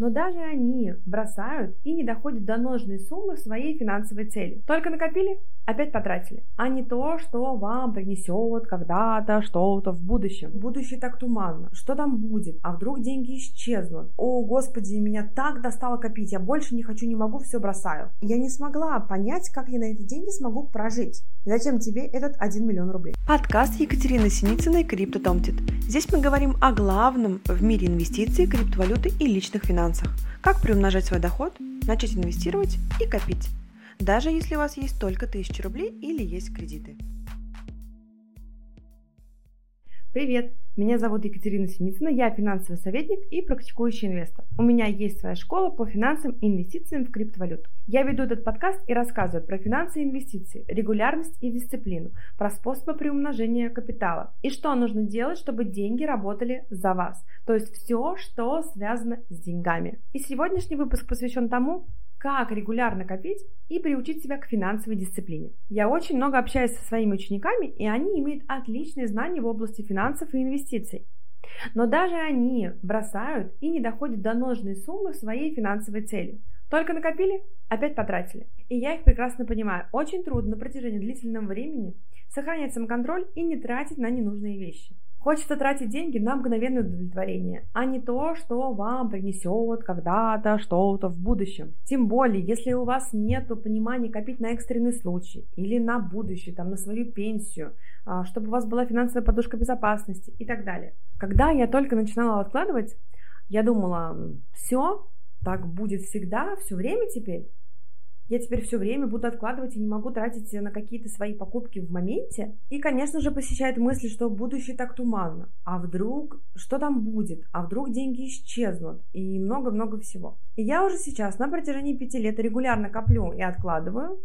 Но даже они бросают и не доходят до нужной суммы своей финансовой цели. Только накопили, опять потратили, а не то, что вам принесет когда-то что-то в будущем. Будущее так туманно. Что там будет? А вдруг деньги исчезнут? О, господи, меня так достало копить, я больше не хочу, не могу, все бросаю. Я не смогла понять, как я на эти деньги смогу прожить. Зачем тебе этот 1 миллион рублей? Подкаст Екатерины Синицыной «Крипто Томтит». Здесь мы говорим о главном в мире инвестиций, криптовалюты и личных финансах. Как приумножать свой доход, начать инвестировать и копить даже если у вас есть только 1000 рублей или есть кредиты. Привет! Меня зовут Екатерина Синицына, я финансовый советник и практикующий инвестор. У меня есть своя школа по финансам и инвестициям в криптовалюту. Я веду этот подкаст и рассказываю про финансы и инвестиции, регулярность и дисциплину, про способы приумножения капитала и что нужно делать, чтобы деньги работали за вас. То есть все, что связано с деньгами. И сегодняшний выпуск посвящен тому, как регулярно копить и приучить себя к финансовой дисциплине. Я очень много общаюсь со своими учениками, и они имеют отличные знания в области финансов и инвестиций. Но даже они бросают и не доходят до нужной суммы своей финансовой цели. Только накопили, опять потратили. И я их прекрасно понимаю. Очень трудно на протяжении длительного времени сохранять самоконтроль и не тратить на ненужные вещи. Хочется тратить деньги на мгновенное удовлетворение, а не то, что вам принесет когда-то что-то в будущем. Тем более, если у вас нет понимания копить на экстренный случай или на будущее, там, на свою пенсию, а, чтобы у вас была финансовая подушка безопасности и так далее. Когда я только начинала откладывать, я думала, все, так будет всегда, все время теперь я теперь все время буду откладывать и не могу тратить на какие-то свои покупки в моменте. И, конечно же, посещает мысли, что будущее так туманно. А вдруг, что там будет? А вдруг деньги исчезнут? И много-много всего. И я уже сейчас на протяжении пяти лет регулярно коплю и откладываю,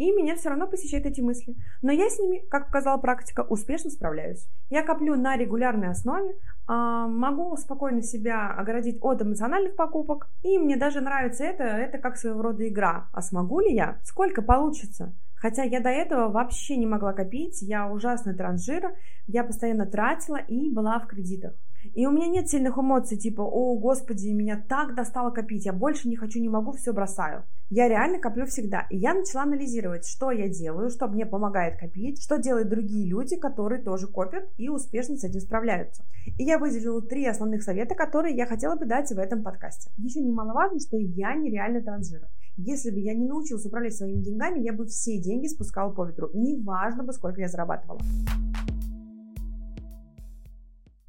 и меня все равно посещают эти мысли. Но я с ними, как показала практика, успешно справляюсь. Я коплю на регулярной основе, а, могу спокойно себя оградить от эмоциональных покупок, и мне даже нравится это, это как своего рода игра. А смогу ли я? Сколько получится? Хотя я до этого вообще не могла копить, я ужасный транжир, я постоянно тратила и была в кредитах. И у меня нет сильных эмоций типа «О, Господи, меня так достало копить, я больше не хочу, не могу, все бросаю». Я реально коплю всегда. И я начала анализировать, что я делаю, что мне помогает копить, что делают другие люди, которые тоже копят и успешно с этим справляются. И я выделила три основных совета, которые я хотела бы дать в этом подкасте. Еще немаловажно, что я нереально транжира. Если бы я не научилась управлять своими деньгами, я бы все деньги спускала по ветру. Неважно бы, сколько я зарабатывала.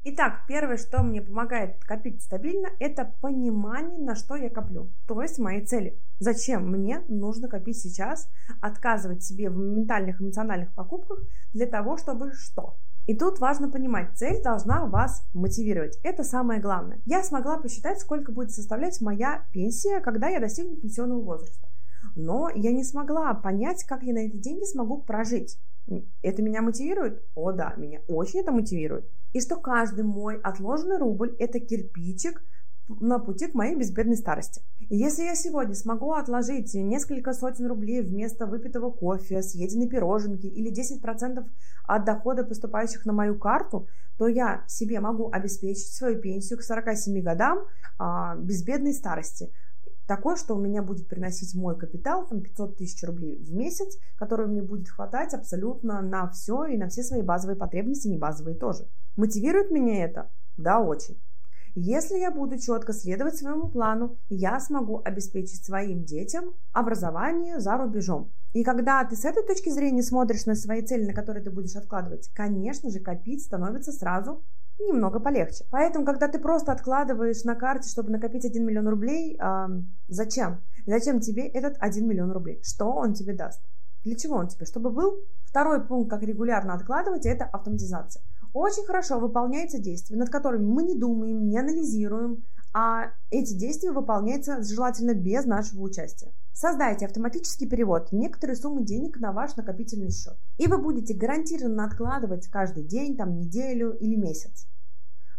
Итак, первое, что мне помогает копить стабильно, это понимание, на что я коплю, то есть мои цели. Зачем мне нужно копить сейчас, отказывать себе в моментальных эмоциональных покупках для того, чтобы что? И тут важно понимать, цель должна вас мотивировать. Это самое главное. Я смогла посчитать, сколько будет составлять моя пенсия, когда я достигну пенсионного возраста. Но я не смогла понять, как я на эти деньги смогу прожить. Это меня мотивирует? О да, меня очень это мотивирует и что каждый мой отложенный рубль – это кирпичик на пути к моей безбедной старости. И если я сегодня смогу отложить несколько сотен рублей вместо выпитого кофе, съеденной пироженки или 10% от дохода, поступающих на мою карту, то я себе могу обеспечить свою пенсию к 47 годам а, безбедной старости. Такое, что у меня будет приносить мой капитал, там 500 тысяч рублей в месяц, который мне будет хватать абсолютно на все и на все свои базовые потребности, не базовые тоже. Мотивирует меня это? Да, очень. Если я буду четко следовать своему плану, я смогу обеспечить своим детям образование за рубежом. И когда ты с этой точки зрения смотришь на свои цели, на которые ты будешь откладывать, конечно же, копить становится сразу немного полегче. Поэтому, когда ты просто откладываешь на карте, чтобы накопить 1 миллион рублей, э, зачем? Зачем тебе этот 1 миллион рублей? Что он тебе даст? Для чего он тебе? Чтобы был? Второй пункт, как регулярно откладывать, это автоматизация очень хорошо выполняются действия, над которыми мы не думаем, не анализируем, а эти действия выполняются желательно без нашего участия. Создайте автоматический перевод некоторой суммы денег на ваш накопительный счет. И вы будете гарантированно откладывать каждый день, там, неделю или месяц.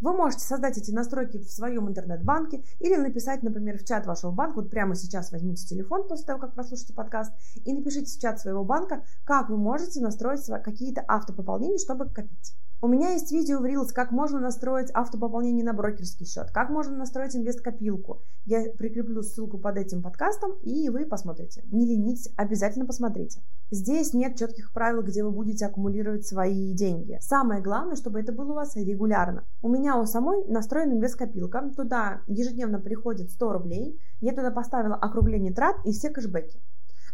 Вы можете создать эти настройки в своем интернет-банке или написать, например, в чат вашего банка. Вот прямо сейчас возьмите телефон после того, как прослушаете подкаст, и напишите в чат своего банка, как вы можете настроить какие-то автопополнения, чтобы копить. У меня есть видео в Reels, как можно настроить автопополнение на брокерский счет, как можно настроить инвест-копилку. Я прикреплю ссылку под этим подкастом, и вы посмотрите. Не ленитесь, обязательно посмотрите. Здесь нет четких правил, где вы будете аккумулировать свои деньги. Самое главное, чтобы это было у вас регулярно. У меня у самой настроена инвест-копилка. Туда ежедневно приходит 100 рублей. Я туда поставила округление трат и все кэшбэки.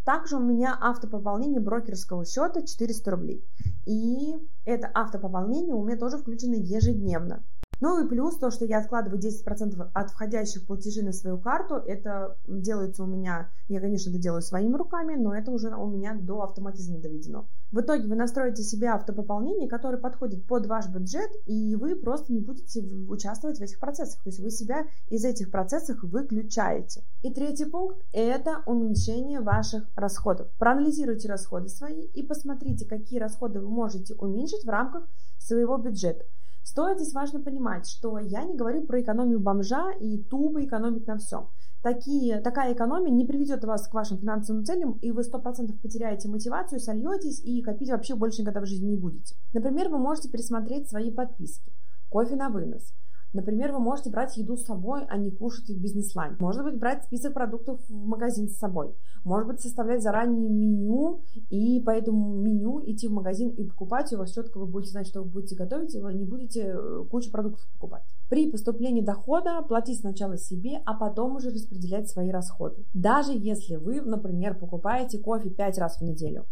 Также у меня автопополнение брокерского счета 400 рублей. И это автопополнение у меня тоже включено ежедневно. Ну и плюс то, что я откладываю 10% от входящих платежей на свою карту, это делается у меня, я, конечно, это делаю своими руками, но это уже у меня до автоматизма доведено. В итоге вы настроите себе автопополнение, которое подходит под ваш бюджет, и вы просто не будете участвовать в этих процессах. То есть вы себя из этих процессов выключаете. И третий пункт – это уменьшение ваших расходов. Проанализируйте расходы свои и посмотрите, какие расходы вы можете уменьшить в рамках своего бюджета. Стоит здесь важно понимать, что я не говорю про экономию бомжа и тупо экономить на всем. Такие, такая экономия не приведет вас к вашим финансовым целям, и вы 100% потеряете мотивацию, сольетесь и копить вообще больше никогда в жизни не будете. Например, вы можете пересмотреть свои подписки. Кофе на вынос – Например, вы можете брать еду с собой, а не кушать в бизнес-лайн. Может быть, брать список продуктов в магазин с собой. Может быть, составлять заранее меню и по этому меню идти в магазин и покупать. И у вас четко вы будете знать, что вы будете готовить, и вы не будете э, кучу продуктов покупать. При поступлении дохода платить сначала себе, а потом уже распределять свои расходы. Даже если вы, например, покупаете кофе 5 раз в неделю,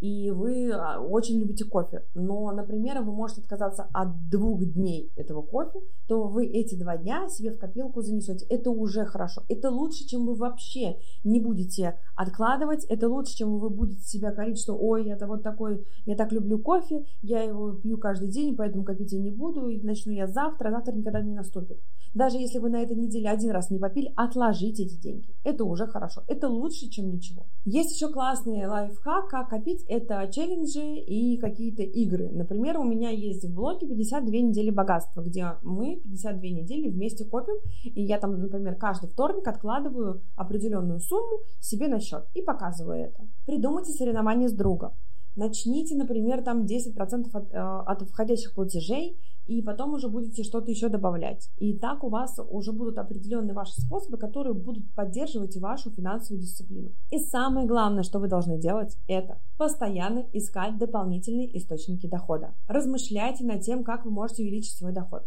и вы а, очень любите кофе, но, например, вы можете отказаться от двух дней этого кофе, то вы эти два дня себе в копилку занесете. Это уже хорошо. Это лучше, чем вы вообще не будете откладывать. Это лучше, чем вы будете себя корить, что ой, это вот такой, я так люблю кофе, я его пью каждый день, поэтому копить я не буду, и начну я завтра, а завтра никогда не наступит. Даже если вы на этой неделе один раз не попили, отложите эти деньги. Это уже хорошо. Это лучше, чем ничего. Есть еще классный лайфхак, как копить это челленджи и какие-то игры. Например, у меня есть в блоге 52 недели богатства, где мы 52 недели вместе копим, и я там, например, каждый вторник откладываю определенную сумму себе на счет и показываю это. Придумайте соревнование с другом. Начните, например, там 10% от, э, от входящих платежей, и потом уже будете что-то еще добавлять. И так у вас уже будут определенные ваши способы, которые будут поддерживать вашу финансовую дисциплину. И самое главное, что вы должны делать, это постоянно искать дополнительные источники дохода. Размышляйте над тем, как вы можете увеличить свой доход.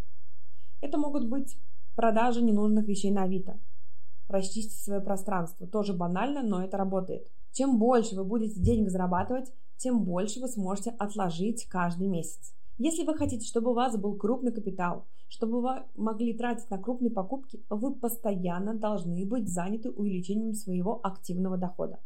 Это могут быть продажи ненужных вещей на Авито. Расчистите свое пространство. Тоже банально, но это работает. Чем больше вы будете денег зарабатывать, тем больше вы сможете отложить каждый месяц. Если вы хотите, чтобы у вас был крупный капитал, чтобы вы могли тратить на крупные покупки, вы постоянно должны быть заняты увеличением своего активного дохода.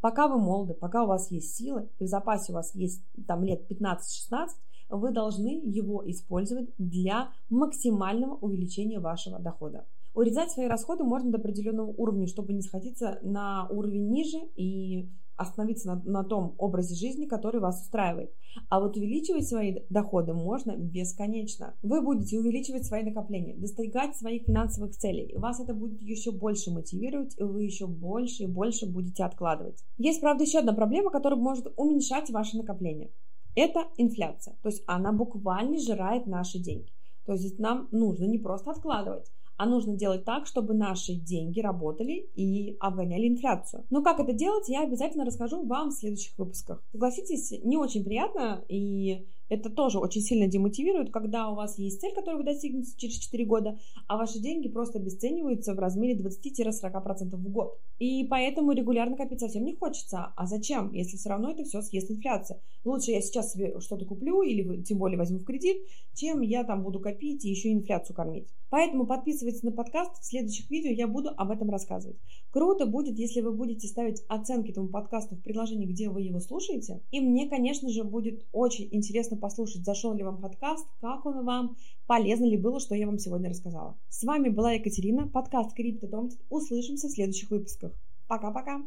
Пока вы молоды, пока у вас есть силы, и в запасе у вас есть там лет 15-16, вы должны его использовать для максимального увеличения вашего дохода. Урезать свои расходы можно до определенного уровня, чтобы не сходиться на уровень ниже и остановиться на, на том образе жизни, который вас устраивает. А вот увеличивать свои доходы можно бесконечно. Вы будете увеличивать свои накопления, достигать своих финансовых целей. И вас это будет еще больше мотивировать, и вы еще больше и больше будете откладывать. Есть, правда, еще одна проблема, которая может уменьшать ваши накопления. Это инфляция. То есть она буквально жирает наши деньги. То есть нам нужно не просто откладывать, а нужно делать так, чтобы наши деньги работали и обгоняли инфляцию. Но как это делать, я обязательно расскажу вам в следующих выпусках. Согласитесь, не очень приятно и это тоже очень сильно демотивирует, когда у вас есть цель, которую вы достигнете через 4 года, а ваши деньги просто обесцениваются в размере 20-40% в год. И поэтому регулярно копить совсем не хочется. А зачем, если все равно это все съест инфляция? Лучше я сейчас себе что-то куплю или тем более возьму в кредит, чем я там буду копить и еще инфляцию кормить. Поэтому подписывайтесь на подкаст. В следующих видео я буду об этом рассказывать. Круто будет, если вы будете ставить оценки этому подкасту в приложении, где вы его слушаете. И мне, конечно же, будет очень интересно интересно послушать, зашел ли вам подкаст, как он вам, полезно ли было, что я вам сегодня рассказала. С вами была Екатерина, подкаст Крипто Услышимся в следующих выпусках. Пока-пока!